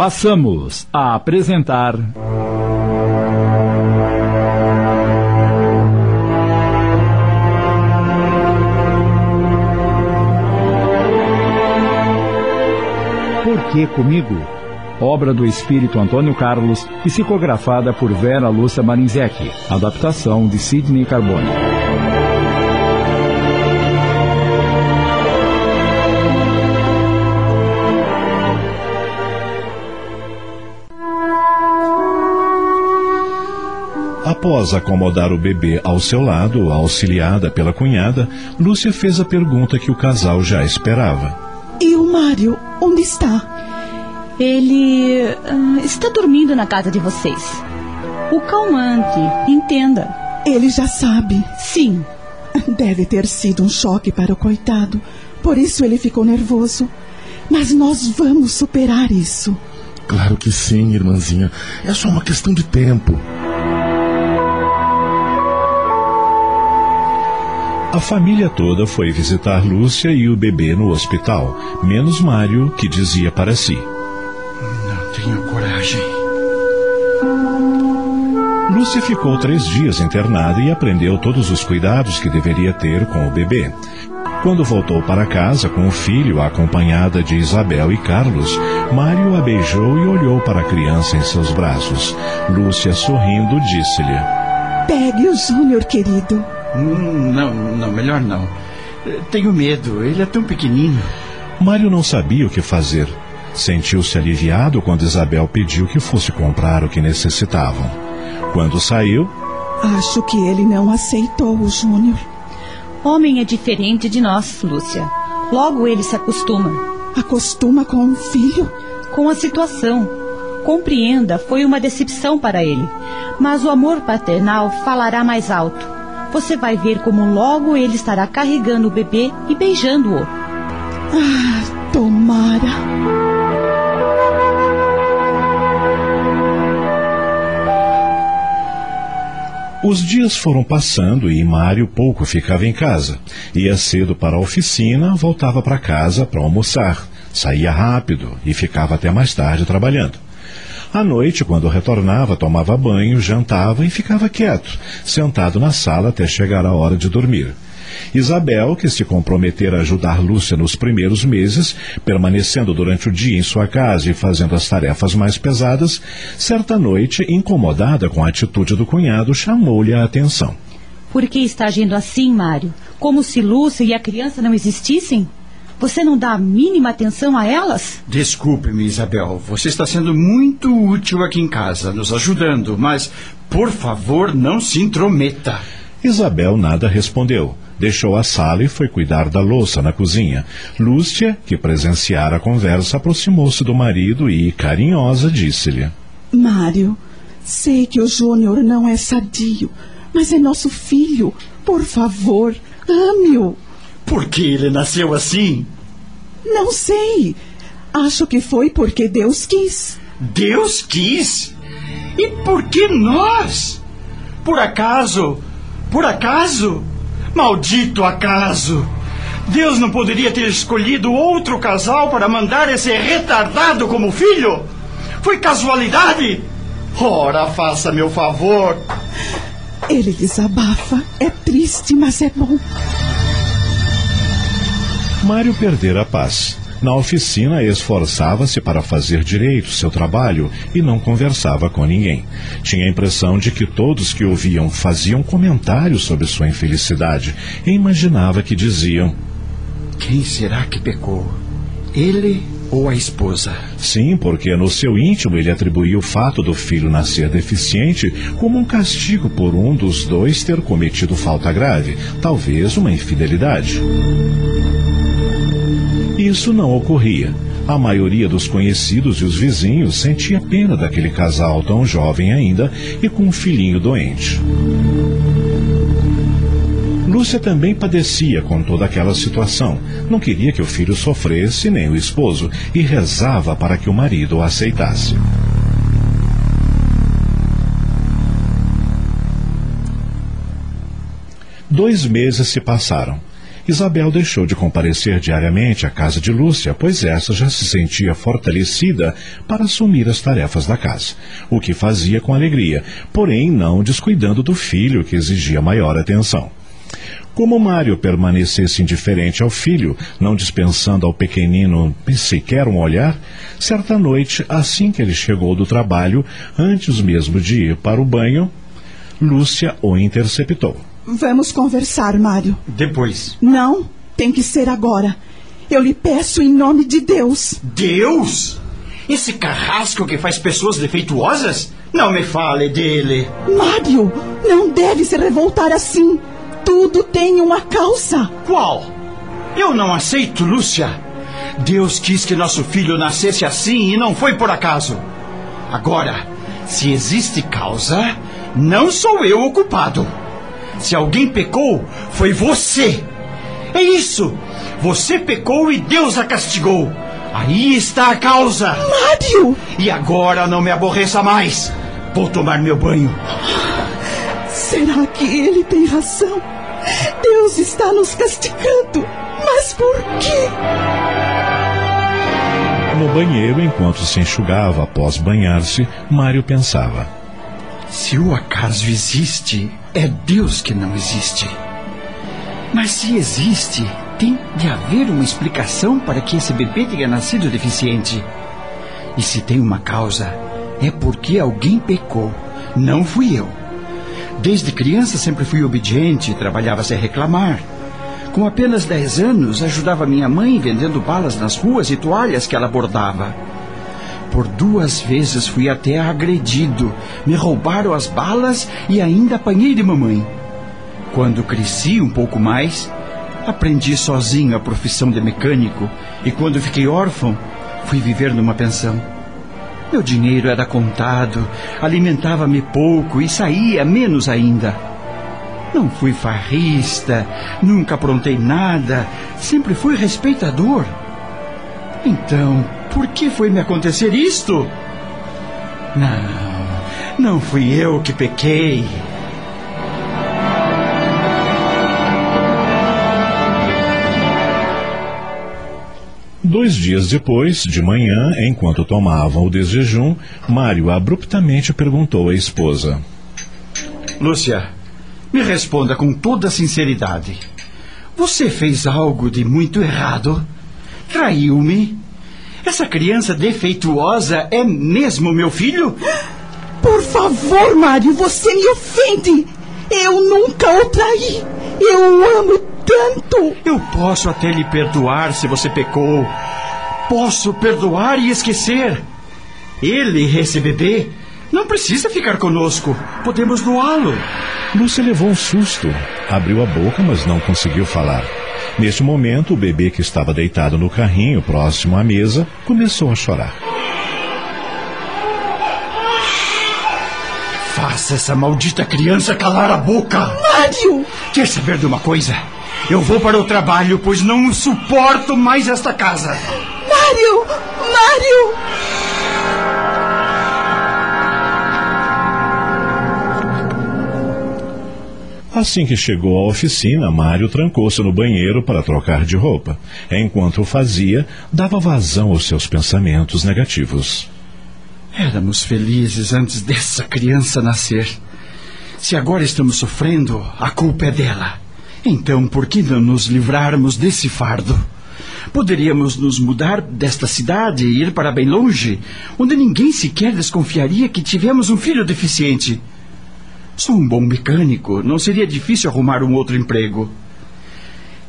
Passamos a apresentar. Por que comigo? Obra do espírito Antônio Carlos, psicografada por Vera Lúcia Marinzec. Adaptação de Sidney Carbone. Após acomodar o bebê ao seu lado, auxiliada pela cunhada, Lúcia fez a pergunta que o casal já esperava. E o Mário, onde está? Ele uh, está dormindo na casa de vocês. O calmante, entenda. Ele já sabe. Sim. Deve ter sido um choque para o coitado. Por isso ele ficou nervoso. Mas nós vamos superar isso. Claro que sim, irmãzinha. É só uma questão de tempo. A família toda foi visitar Lúcia e o bebê no hospital, menos Mário, que dizia para si: Não tenho coragem. Lúcia ficou três dias internada e aprendeu todos os cuidados que deveria ter com o bebê. Quando voltou para casa com o filho, acompanhada de Isabel e Carlos, Mário a beijou e olhou para a criança em seus braços. Lúcia, sorrindo, disse-lhe: Pegue o Júnior, querido. Não, não, melhor não. Tenho medo, ele é tão pequenino. Mário não sabia o que fazer. Sentiu-se aliviado quando Isabel pediu que fosse comprar o que necessitavam. Quando saiu. Acho que ele não aceitou o Júnior. Homem é diferente de nós, Lúcia. Logo ele se acostuma. Acostuma com um filho? Com a situação. Compreenda, foi uma decepção para ele. Mas o amor paternal falará mais alto. Você vai ver como logo ele estará carregando o bebê e beijando-o. Ah, tomara. Os dias foram passando e Mário pouco ficava em casa. Ia cedo para a oficina, voltava para casa para almoçar. Saía rápido e ficava até mais tarde trabalhando. À noite, quando retornava, tomava banho, jantava e ficava quieto, sentado na sala até chegar a hora de dormir. Isabel, que se comprometera a ajudar Lúcia nos primeiros meses, permanecendo durante o dia em sua casa e fazendo as tarefas mais pesadas, certa noite, incomodada com a atitude do cunhado, chamou-lhe a atenção. Por que está agindo assim, Mário? Como se Lúcia e a criança não existissem? Você não dá a mínima atenção a elas? Desculpe-me, Isabel. Você está sendo muito útil aqui em casa, nos ajudando, mas, por favor, não se intrometa. Isabel nada respondeu. Deixou a sala e foi cuidar da louça na cozinha. Lúcia, que presenciara a conversa, aproximou-se do marido e, carinhosa, disse-lhe: Mário, sei que o Júnior não é sadio, mas é nosso filho. Por favor, ame-o. Por que ele nasceu assim? Não sei. Acho que foi porque Deus quis. Deus quis? E por que nós? Por acaso? Por acaso? Maldito acaso! Deus não poderia ter escolhido outro casal para mandar esse retardado como filho? Foi casualidade? Ora, faça meu favor. Ele desabafa. É triste, mas é bom. Mário perdera a paz. Na oficina, esforçava-se para fazer direito seu trabalho e não conversava com ninguém. Tinha a impressão de que todos que ouviam faziam comentários sobre sua infelicidade e imaginava que diziam: Quem será que pecou? Ele ou a esposa? Sim, porque no seu íntimo ele atribuía o fato do filho nascer deficiente como um castigo por um dos dois ter cometido falta grave, talvez uma infidelidade. Isso não ocorria. A maioria dos conhecidos e os vizinhos sentia pena daquele casal tão jovem ainda e com um filhinho doente. Lúcia também padecia com toda aquela situação. Não queria que o filho sofresse, nem o esposo, e rezava para que o marido o aceitasse. Dois meses se passaram. Isabel deixou de comparecer diariamente à casa de Lúcia, pois essa já se sentia fortalecida para assumir as tarefas da casa, o que fazia com alegria, porém não descuidando do filho que exigia maior atenção. Como Mário permanecesse indiferente ao filho, não dispensando ao pequenino sequer um olhar, certa noite, assim que ele chegou do trabalho, antes mesmo de ir para o banho, Lúcia o interceptou. Vamos conversar, Mário. Depois. Não, tem que ser agora. Eu lhe peço em nome de Deus. Deus? Esse carrasco que faz pessoas defeituosas? Não me fale dele. Mário, não deve se revoltar assim. Tudo tem uma causa. Qual? Eu não aceito, Lúcia. Deus quis que nosso filho nascesse assim e não foi por acaso. Agora, se existe causa, não sou eu o culpado. Se alguém pecou, foi você. É isso. Você pecou e Deus a castigou. Aí está a causa. Mário! E agora não me aborreça mais. Vou tomar meu banho. Será que ele tem razão? Deus está nos castigando. Mas por quê? No banheiro, enquanto se enxugava após banhar-se, Mário pensava: Se o acaso existe, é Deus que não existe. Mas se existe, tem de haver uma explicação para que esse bebê tenha nascido deficiente. E se tem uma causa, é porque alguém pecou. Não fui eu. Desde criança sempre fui obediente, trabalhava sem reclamar. Com apenas 10 anos, ajudava minha mãe vendendo balas nas ruas e toalhas que ela bordava. Por duas vezes fui até agredido, me roubaram as balas e ainda apanhei de mamãe. Quando cresci um pouco mais, aprendi sozinho a profissão de mecânico e quando fiquei órfão, fui viver numa pensão. Meu dinheiro era contado, alimentava-me pouco e saía menos ainda. Não fui farrista, nunca aprontei nada, sempre fui respeitador. Então, por que foi me acontecer isto? Não, não fui eu que pequei. Dois dias depois, de manhã, enquanto tomavam o desjejum, Mário abruptamente perguntou à esposa: Lúcia, me responda com toda sinceridade. Você fez algo de muito errado? Traiu-me? Essa criança defeituosa é mesmo meu filho? Por favor, Mário, você me ofende. Eu nunca o traí. Eu o amo tanto. Eu posso até lhe perdoar se você pecou. Posso perdoar e esquecer. Ele, esse bebê, não precisa ficar conosco. Podemos doá-lo. Lúcia levou um susto. Abriu a boca, mas não conseguiu falar. Neste momento, o bebê que estava deitado no carrinho próximo à mesa começou a chorar. Faça essa maldita criança calar a boca. Mário! Quer saber de uma coisa? Eu vou para o trabalho, pois não suporto mais esta casa. Mário! Mário! Assim que chegou à oficina, Mário trancou-se no banheiro para trocar de roupa. Enquanto o fazia, dava vazão aos seus pensamentos negativos. Éramos felizes antes dessa criança nascer. Se agora estamos sofrendo, a culpa é dela. Então, por que não nos livrarmos desse fardo? Poderíamos nos mudar desta cidade e ir para bem longe, onde ninguém sequer desconfiaria que tivemos um filho deficiente. Sou um bom mecânico, não seria difícil arrumar um outro emprego.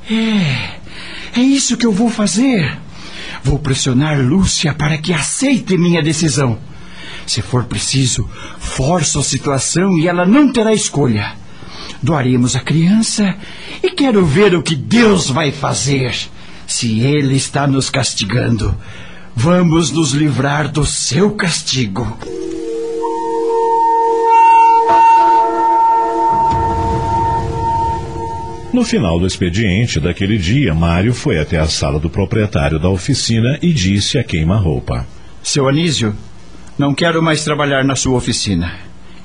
É, é isso que eu vou fazer. Vou pressionar Lúcia para que aceite minha decisão. Se for preciso, forço a situação e ela não terá escolha. Doaremos a criança e quero ver o que Deus vai fazer. Se Ele está nos castigando, vamos nos livrar do seu castigo. No final do expediente daquele dia, Mário foi até a sala do proprietário da oficina e disse a queima-roupa: Seu Anísio, não quero mais trabalhar na sua oficina.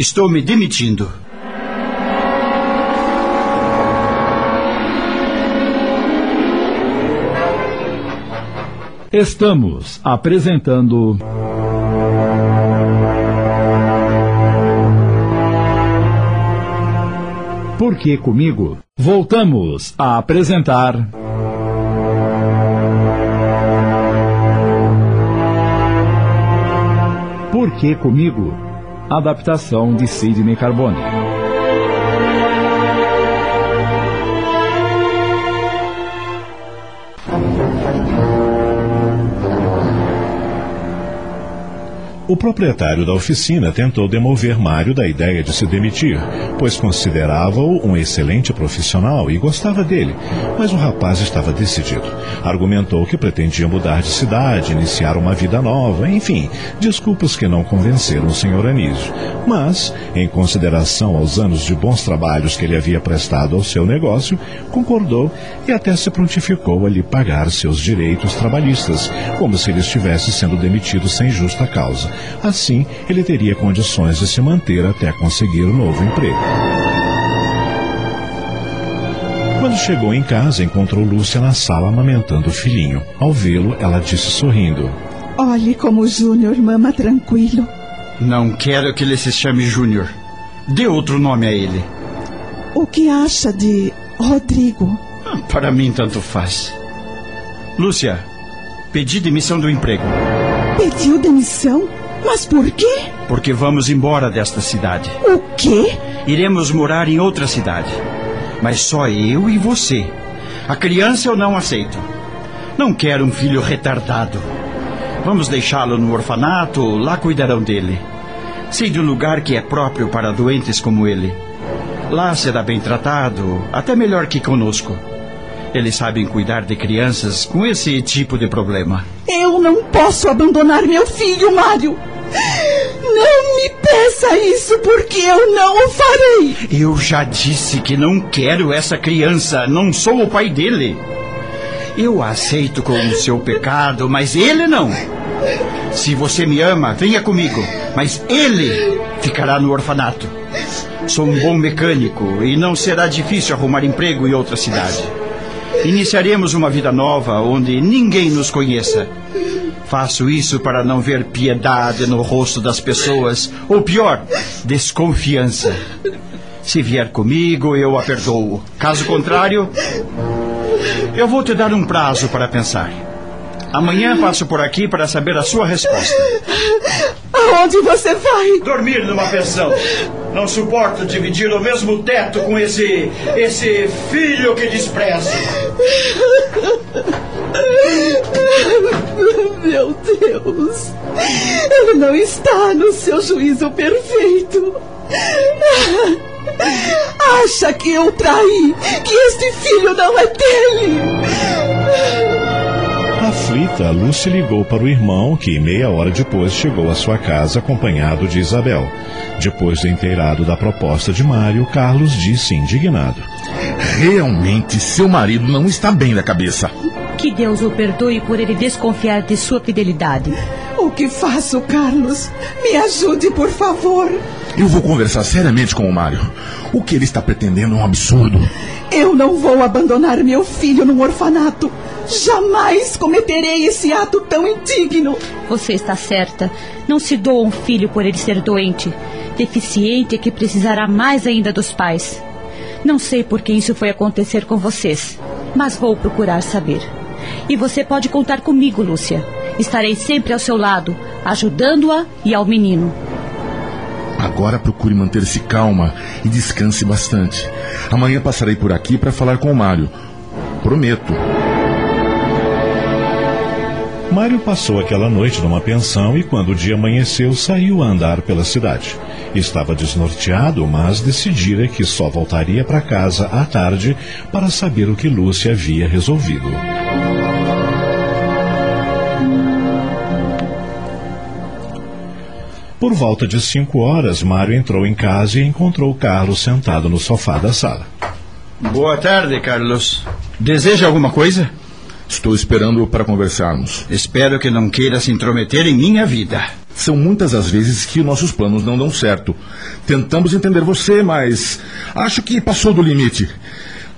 Estou me demitindo. Estamos apresentando. Por que comigo? Voltamos a apresentar. Por que comigo? Adaptação de Sidney Carbone. O proprietário da oficina tentou demover Mário da ideia de se demitir, pois considerava-o um excelente profissional e gostava dele. Mas o rapaz estava decidido. Argumentou que pretendia mudar de cidade, iniciar uma vida nova, enfim, desculpas que não convenceram o senhor Anísio. Mas, em consideração aos anos de bons trabalhos que ele havia prestado ao seu negócio, concordou e até se prontificou a lhe pagar seus direitos trabalhistas, como se ele estivesse sendo demitido sem justa causa. Assim, ele teria condições de se manter até conseguir um novo emprego. Quando chegou em casa, encontrou Lúcia na sala amamentando o filhinho. Ao vê-lo, ela disse sorrindo: Olhe como o Júnior mama tranquilo. Não quero que ele se chame Júnior. Dê outro nome a ele. O que acha de Rodrigo? Ah, para mim, tanto faz. Lúcia, pedi demissão do emprego. Pediu demissão? Mas por quê? Porque vamos embora desta cidade. O quê? Iremos morar em outra cidade. Mas só eu e você. A criança eu não aceito. Não quero um filho retardado. Vamos deixá-lo no orfanato, lá cuidarão dele. Sei de um lugar que é próprio para doentes como ele. Lá será bem tratado, até melhor que conosco. Eles sabem cuidar de crianças com esse tipo de problema. Eu não posso abandonar meu filho, Mário. Não me peça isso, porque eu não o farei. Eu já disse que não quero essa criança. Não sou o pai dele. Eu aceito como seu pecado, mas ele não. Se você me ama, venha comigo. Mas ele ficará no orfanato. Sou um bom mecânico e não será difícil arrumar emprego em outra cidade. Iniciaremos uma vida nova onde ninguém nos conheça. Faço isso para não ver piedade no rosto das pessoas, ou pior, desconfiança. Se vier comigo, eu a perdoo. Caso contrário, eu vou te dar um prazo para pensar. Amanhã passo por aqui para saber a sua resposta. Aonde você vai? Dormir numa pensão. Não suporto dividir o mesmo teto com esse. esse filho que desprezo. Meu Deus! Ele não está no seu juízo perfeito. Acha que eu traí, que este filho não é dele. Aflita, Lúcia ligou para o irmão, que meia hora depois chegou à sua casa acompanhado de Isabel. Depois do inteirado da proposta de Mário, Carlos disse indignado: Realmente, seu marido não está bem da cabeça. Que Deus o perdoe por ele desconfiar de sua fidelidade. O que faço, Carlos? Me ajude, por favor. Eu vou conversar seriamente com o Mário. O que ele está pretendendo é um absurdo. Eu não vou abandonar meu filho num orfanato. Jamais cometerei esse ato tão indigno. Você está certa. Não se doa um filho por ele ser doente. Deficiente que precisará mais ainda dos pais. Não sei por que isso foi acontecer com vocês, mas vou procurar saber. E você pode contar comigo, Lúcia. Estarei sempre ao seu lado, ajudando-a e ao menino. Agora procure manter-se calma e descanse bastante. Amanhã passarei por aqui para falar com o Mário. Prometo. Mário passou aquela noite numa pensão e, quando o dia amanheceu, saiu a andar pela cidade. Estava desnorteado, mas decidira que só voltaria para casa à tarde para saber o que Lúcia havia resolvido. Por volta de cinco horas, Mário entrou em casa e encontrou Carlos sentado no sofá da sala. Boa tarde, Carlos. Deseja alguma coisa? Estou esperando para conversarmos. Espero que não queira se intrometer em minha vida. São muitas as vezes que nossos planos não dão certo. Tentamos entender você, mas acho que passou do limite.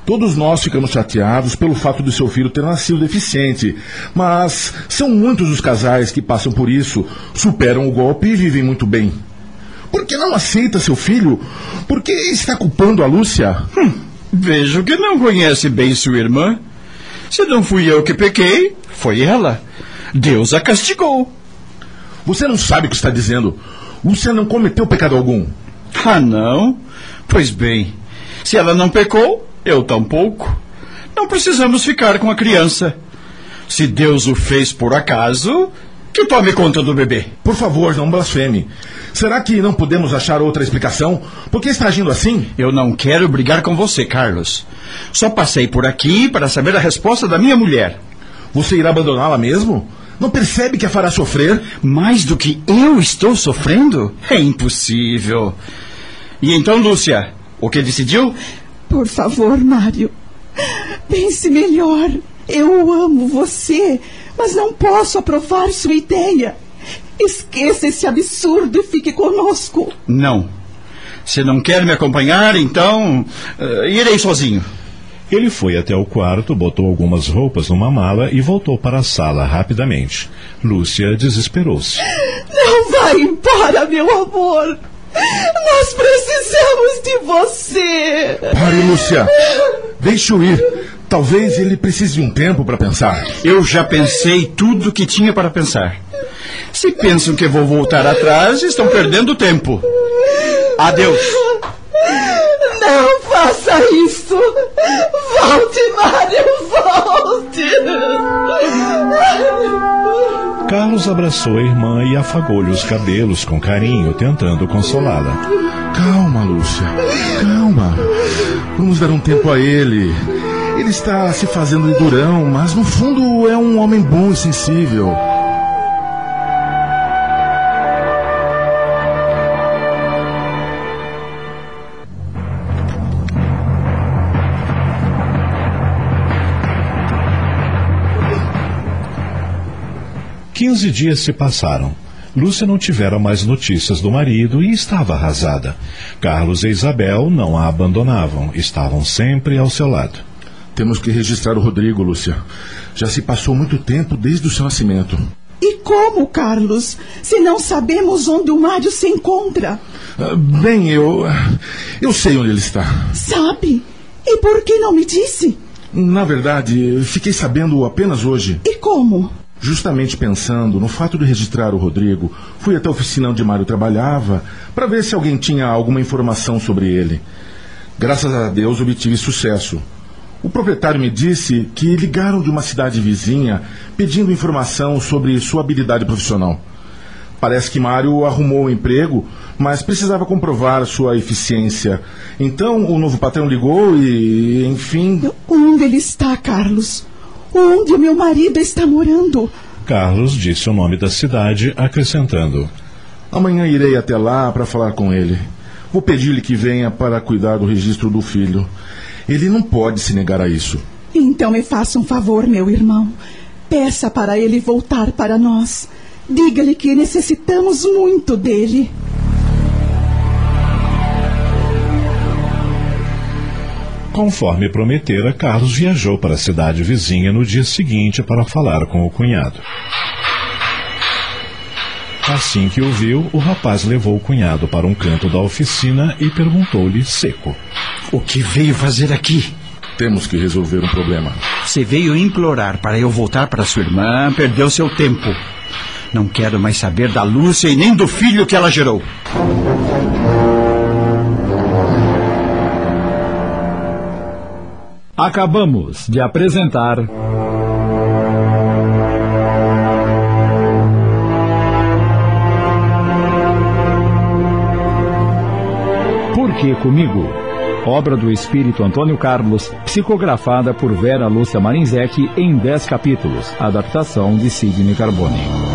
Todos nós ficamos chateados pelo fato de seu filho ter nascido deficiente, mas são muitos os casais que passam por isso, superam o golpe e vivem muito bem. Por que não aceita seu filho? Por que está culpando a Lúcia? Hum, vejo que não conhece bem sua irmã. Se não fui eu que pequei, foi ela. Deus a castigou. Você não sabe o que está dizendo. Lúcia não cometeu pecado algum. Ah, não? Pois bem, se ela não pecou, eu tampouco. Não precisamos ficar com a criança. Se Deus o fez por acaso, que tome conta do bebê. Por favor, não blasfeme. Será que não podemos achar outra explicação? Por que está agindo assim? Eu não quero brigar com você, Carlos. Só passei por aqui para saber a resposta da minha mulher. Você irá abandoná-la mesmo? Não percebe que a fará sofrer? Mais do que eu estou sofrendo? É impossível. E então, Lúcia, o que decidiu? Por favor, Mário. Pense melhor. Eu amo você, mas não posso aprovar sua ideia. Esqueça esse absurdo e fique conosco. Não. Se não quer me acompanhar, então uh, irei sozinho. Ele foi até o quarto, botou algumas roupas numa mala e voltou para a sala rapidamente. Lúcia desesperou-se. Não vá embora, meu amor. Nós precisamos de você. Pare, Lúcia. Deixe-o ir. Talvez ele precise de um tempo para pensar. Eu já pensei tudo que tinha para pensar. Se pensam que vou voltar atrás, estão perdendo tempo. Adeus. Não faça isso! Volte, Mário, volte! Carlos abraçou a irmã e afagou-lhe os cabelos com carinho, tentando consolá-la. Calma, Lúcia. Calma. Vamos dar um tempo a ele. Ele está se fazendo durão, mas no fundo é um homem bom e sensível. 15 dias se passaram. Lúcia não tivera mais notícias do marido e estava arrasada. Carlos e Isabel não a abandonavam, estavam sempre ao seu lado. Temos que registrar o Rodrigo, Lúcia. Já se passou muito tempo desde o seu nascimento. E como, Carlos? Se não sabemos onde o Mário se encontra? Uh, bem, eu. Eu sei onde ele está. Sabe? E por que não me disse? Na verdade, fiquei sabendo apenas hoje. E como? Justamente pensando no fato de registrar o Rodrigo, fui até a oficina onde Mário trabalhava para ver se alguém tinha alguma informação sobre ele. Graças a Deus obtive sucesso. O proprietário me disse que ligaram de uma cidade vizinha pedindo informação sobre sua habilidade profissional. Parece que Mário arrumou um emprego, mas precisava comprovar sua eficiência. Então o novo patrão ligou e, enfim. Onde ele está, Carlos? Onde o meu marido está morando? Carlos disse o nome da cidade, acrescentando: Amanhã irei até lá para falar com ele. Vou pedir-lhe que venha para cuidar do registro do filho. Ele não pode se negar a isso. Então me faça um favor, meu irmão. Peça para ele voltar para nós. Diga-lhe que necessitamos muito dele. Conforme prometera, Carlos viajou para a cidade vizinha no dia seguinte para falar com o cunhado. Assim que o viu, o rapaz levou o cunhado para um canto da oficina e perguntou-lhe seco: O que veio fazer aqui? Temos que resolver um problema. Você veio implorar para eu voltar para sua irmã, perdeu seu tempo. Não quero mais saber da Lúcia e nem do filho que ela gerou. Acabamos de apresentar. Por que comigo? Obra do espírito Antônio Carlos, psicografada por Vera Lúcia Marinzec em 10 capítulos. Adaptação de Sidney Carbone.